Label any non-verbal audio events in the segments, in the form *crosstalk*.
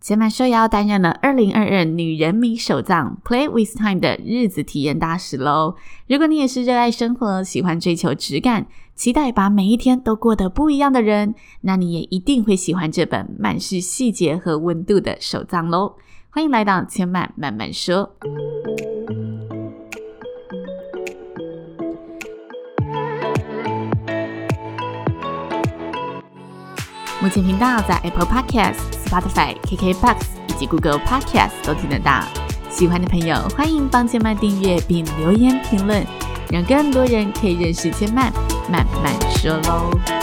千嫚受邀担任了二零二二女人迷手账 Play with Time 的日子体验大使喽！如果你也是热爱生活、喜欢追求质感、期待把每一天都过得不一样的人，那你也一定会喜欢这本满是细节和温度的手账喽！欢迎来到千嫚慢慢说。目前频道在 Apple Podcast。Spotify、KKBOX 以及 Google Podcast 都听得到。喜欢的朋友，欢迎帮千曼订阅并留言评论，让更多人可以认识千曼慢慢说喽。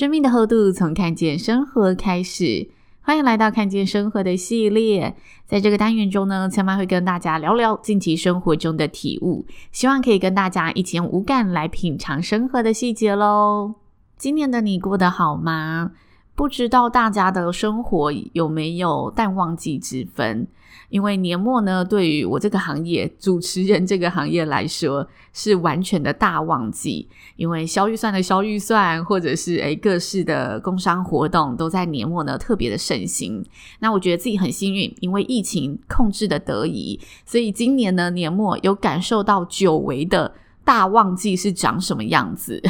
生命的厚度，从看见生活开始。欢迎来到看见生活的系列，在这个单元中呢，千妈会跟大家聊聊近期生活中的体悟，希望可以跟大家一起用五感来品尝生活的细节喽。今年的你过得好吗？不知道大家的生活有没有淡旺季之分？因为年末呢，对于我这个行业，主持人这个行业来说，是完全的大旺季。因为消预算的消预算，或者是诶各式的工商活动，都在年末呢特别的盛行。那我觉得自己很幸运，因为疫情控制的得宜，所以今年呢年末有感受到久违的大旺季是长什么样子。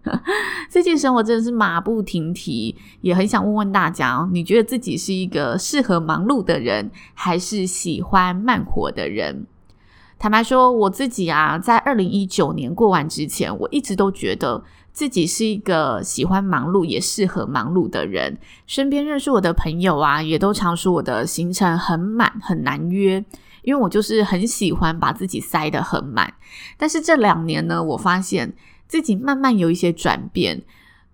*laughs* 最近生活真的是马不停蹄，也很想问问大家，你觉得自己是一个适合忙碌的人，还是喜欢慢活的人？坦白说，我自己啊，在二零一九年过完之前，我一直都觉得自己是一个喜欢忙碌也适合忙碌的人。身边认识我的朋友啊，也都常说我的行程很满，很难约，因为我就是很喜欢把自己塞得很满。但是这两年呢，我发现。自己慢慢有一些转变，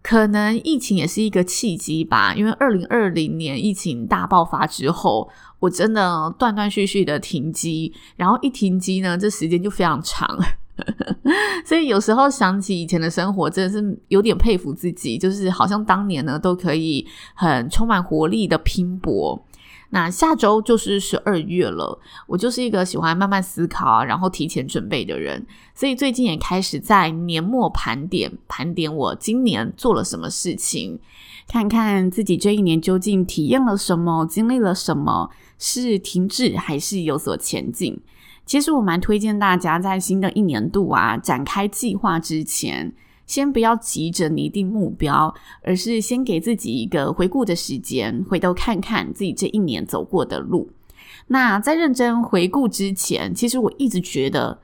可能疫情也是一个契机吧。因为二零二零年疫情大爆发之后，我真的断断续续的停机，然后一停机呢，这时间就非常长。*laughs* 所以有时候想起以前的生活，真的是有点佩服自己，就是好像当年呢都可以很充满活力的拼搏。那下周就是十二月了，我就是一个喜欢慢慢思考啊，然后提前准备的人，所以最近也开始在年末盘点，盘点我今年做了什么事情，看看自己这一年究竟体验了什么，经历了什么，是停滞还是有所前进。其实我蛮推荐大家在新的一年度啊，展开计划之前，先不要急着拟定目标，而是先给自己一个回顾的时间，回头看看自己这一年走过的路。那在认真回顾之前，其实我一直觉得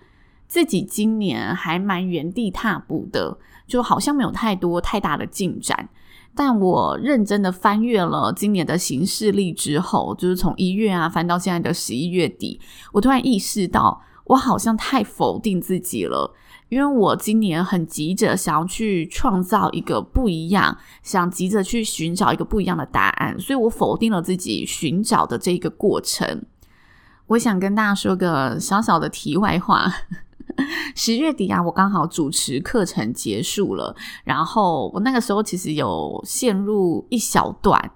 自己今年还蛮原地踏步的，就好像没有太多太大的进展。但我认真的翻阅了今年的行事历之后，就是从一月啊翻到现在的十一月底，我突然意识到，我好像太否定自己了。因为我今年很急着想要去创造一个不一样，想急着去寻找一个不一样的答案，所以我否定了自己寻找的这个过程。我想跟大家说个小小的题外话：十月底啊，我刚好主持课程结束了，然后我那个时候其实有陷入一小段。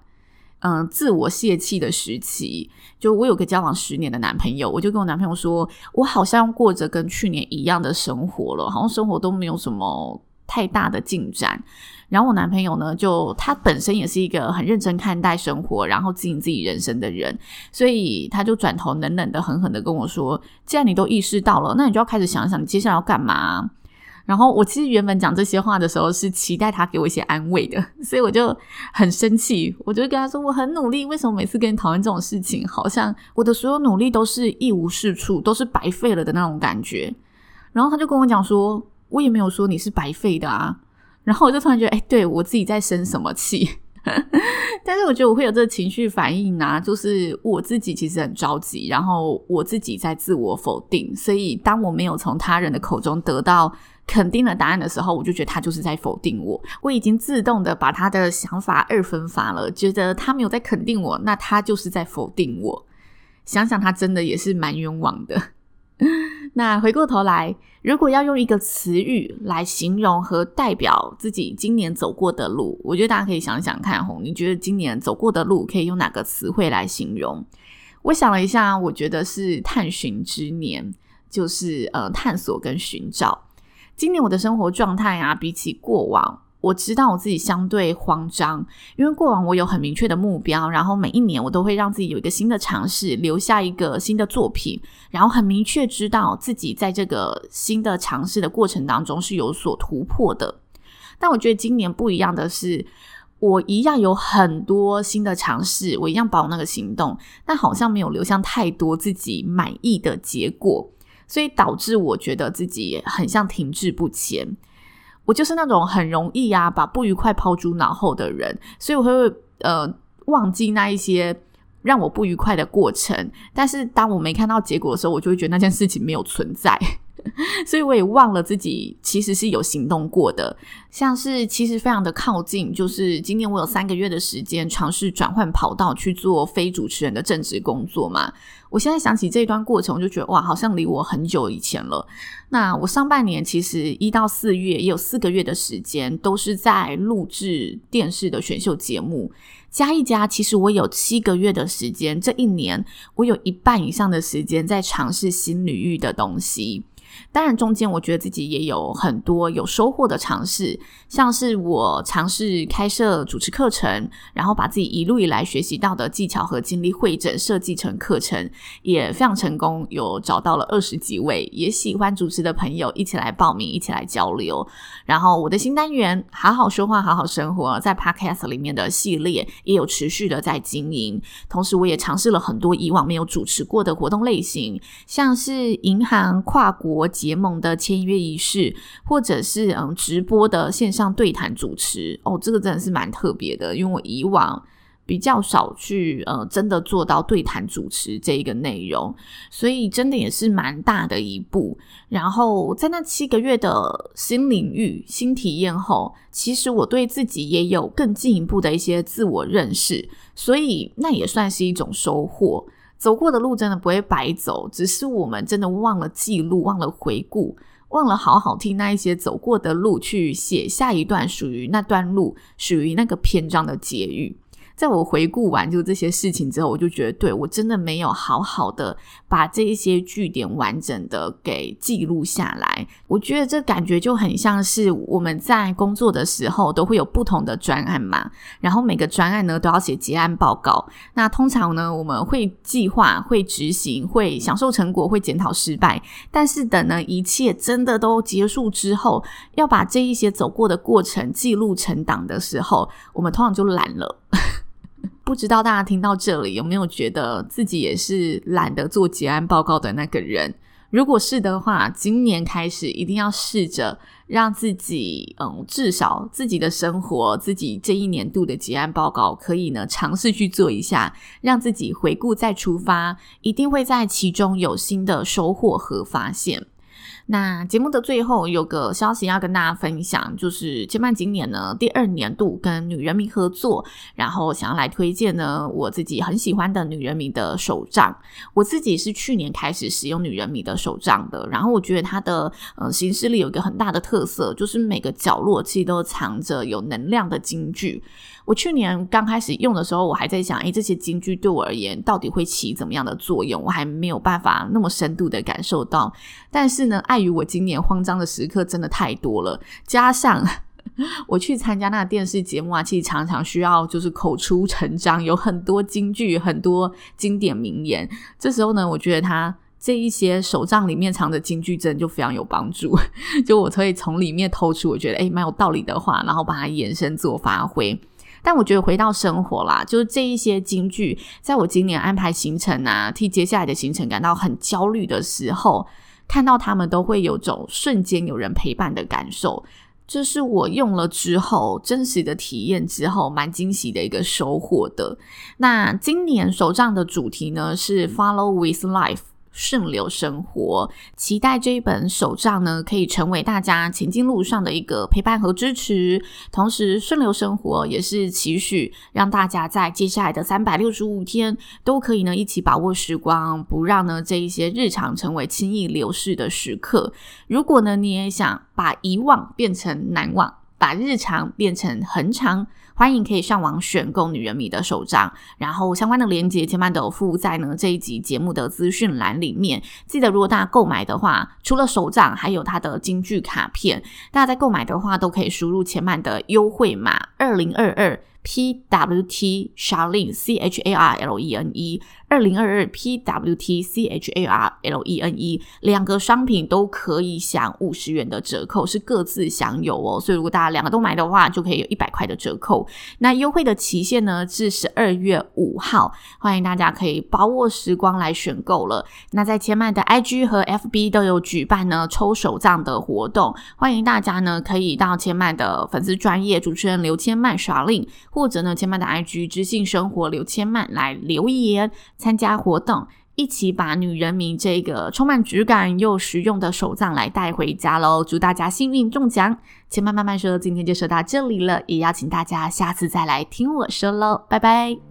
嗯，自我泄气的时期，就我有个交往十年的男朋友，我就跟我男朋友说，我好像过着跟去年一样的生活了，好像生活都没有什么太大的进展。然后我男朋友呢，就他本身也是一个很认真看待生活，然后经营自己人生的人，所以他就转头冷冷的、狠狠的跟我说：“既然你都意识到了，那你就要开始想想，你接下来要干嘛？”然后我其实原本讲这些话的时候是期待他给我一些安慰的，*laughs* 所以我就很生气，我就跟他说我很努力，为什么每次跟你讨论这种事情，好像我的所有努力都是一无是处，都是白费了的那种感觉。然后他就跟我讲说，我也没有说你是白费的啊。然后我就突然觉得，哎，对，我自己在生什么气？*laughs* 但是我觉得我会有这个情绪反应啊，就是我自己其实很着急，然后我自己在自我否定，所以当我没有从他人的口中得到肯定的答案的时候，我就觉得他就是在否定我。我已经自动的把他的想法二分法了，觉得他没有在肯定我，那他就是在否定我。想想他真的也是蛮冤枉的。*laughs* 那回过头来，如果要用一个词语来形容和代表自己今年走过的路，我觉得大家可以想想看，吼，你觉得今年走过的路可以用哪个词汇来形容？我想了一下，我觉得是探寻之年，就是呃探索跟寻找。今年我的生活状态啊，比起过往。我知道我自己相对慌张，因为过往我有很明确的目标，然后每一年我都会让自己有一个新的尝试，留下一个新的作品，然后很明确知道自己在这个新的尝试的过程当中是有所突破的。但我觉得今年不一样的是，我一样有很多新的尝试，我一样保有那个行动，但好像没有留下太多自己满意的结果，所以导致我觉得自己很像停滞不前。我就是那种很容易啊，把不愉快抛诸脑后的人，所以我会呃忘记那一些让我不愉快的过程。但是当我没看到结果的时候，我就会觉得那件事情没有存在。*laughs* 所以我也忘了自己其实是有行动过的，像是其实非常的靠近，就是今年我有三个月的时间尝试转换跑道去做非主持人的正职工作嘛。我现在想起这一段过程，我就觉得哇，好像离我很久以前了。那我上半年其实一到四月也有四个月的时间，都是在录制电视的选秀节目，加一加，其实我有七个月的时间。这一年我有一半以上的时间在尝试新领域的东西。当然，中间我觉得自己也有很多有收获的尝试，像是我尝试开设主持课程，然后把自己一路以来学习到的技巧和经历会诊设计成课程，也非常成功，有找到了二十几位也喜欢主持的朋友一起来报名，一起来交流。然后我的新单元“好好说话，好好生活”在 Podcast 里面的系列也有持续的在经营，同时我也尝试了很多以往没有主持过的活动类型，像是银行跨国。结盟的签约仪式，或者是嗯直播的线上对谈主持哦，这个真的是蛮特别的，因为我以往比较少去呃真的做到对谈主持这一个内容，所以真的也是蛮大的一步。然后在那七个月的新领域、新体验后，其实我对自己也有更进一步的一些自我认识，所以那也算是一种收获。走过的路真的不会白走，只是我们真的忘了记录，忘了回顾，忘了好好听那一些走过的路，去写下一段属于那段路、属于那个篇章的结语。在我回顾完就这些事情之后，我就觉得，对，我真的没有好好的把这一些据点完整的给记录下来。我觉得这感觉就很像是我们在工作的时候都会有不同的专案嘛，然后每个专案呢都要写结案报告。那通常呢，我们会计划、会执行、会享受成果、会检讨失败。但是等呢一切真的都结束之后，要把这一些走过的过程记录成档的时候，我们通常就懒了。*laughs* 不知道大家听到这里有没有觉得自己也是懒得做结案报告的那个人？如果是的话，今年开始一定要试着让自己，嗯，至少自己的生活，自己这一年度的结案报告，可以呢尝试去做一下，让自己回顾再出发，一定会在其中有新的收获和发现。那节目的最后有个消息要跟大家分享，就是千曼今年呢第二年度跟女人迷合作，然后想要来推荐呢我自己很喜欢的女人迷的手账。我自己是去年开始使用女人迷的手账的，然后我觉得它的呃形式里有一个很大的特色，就是每个角落其实都藏着有能量的金句。我去年刚开始用的时候，我还在想，诶，这些金句对我而言到底会起怎么样的作用？我还没有办法那么深度的感受到。但是呢，爱碍于我今年慌张的时刻真的太多了，加上 *laughs* 我去参加那个电视节目啊，其实常常需要就是口出成章，有很多金句，很多经典名言。这时候呢，我觉得他这一些手账里面藏的金句，真的就非常有帮助。*laughs* 就我可以从里面偷出我觉得诶蛮有道理的话，然后把它延伸做发挥。但我觉得回到生活啦，就是这一些金句，在我今年安排行程啊，替接下来的行程感到很焦虑的时候，看到他们都会有种瞬间有人陪伴的感受，这是我用了之后真实的体验之后蛮惊喜的一个收获的。那今年手账的主题呢是 Follow with Life。顺流生活，期待这一本手账呢，可以成为大家前进路上的一个陪伴和支持。同时，顺流生活也是期许让大家在接下来的三百六十五天都可以呢一起把握时光，不让呢这一些日常成为轻易流逝的时刻。如果呢你也想把遗忘变成难忘，把日常变成恒常。欢迎可以上网选购女人迷的手账，然后相关的链接千万都有附在呢这一集节目的资讯栏里面。记得如果大家购买的话，除了手账，还有它的金句卡片，大家在购买的话都可以输入千曼的优惠码二零二二。P W T Charlene C H A R L E N E 二零二二 P W T C H A R L E N E 两个商品都可以享五十元的折扣，是各自享有哦。所以如果大家两个都买的话，就可以有一百块的折扣。那优惠的期限呢，至十二月五号，欢迎大家可以把握时光来选购了。那在千曼的 I G 和 F B 都有举办呢抽手账的活动，欢迎大家呢可以到千曼的粉丝专业主持人刘千曼耍令。或者呢，千曼的 IG 知性生活刘千曼来留言参加活动，一起把女人名这个充满质感又实用的手账来带回家喽！祝大家幸运中奖！前面慢慢说，今天就说到这里了，也邀请大家下次再来听我说喽，拜拜。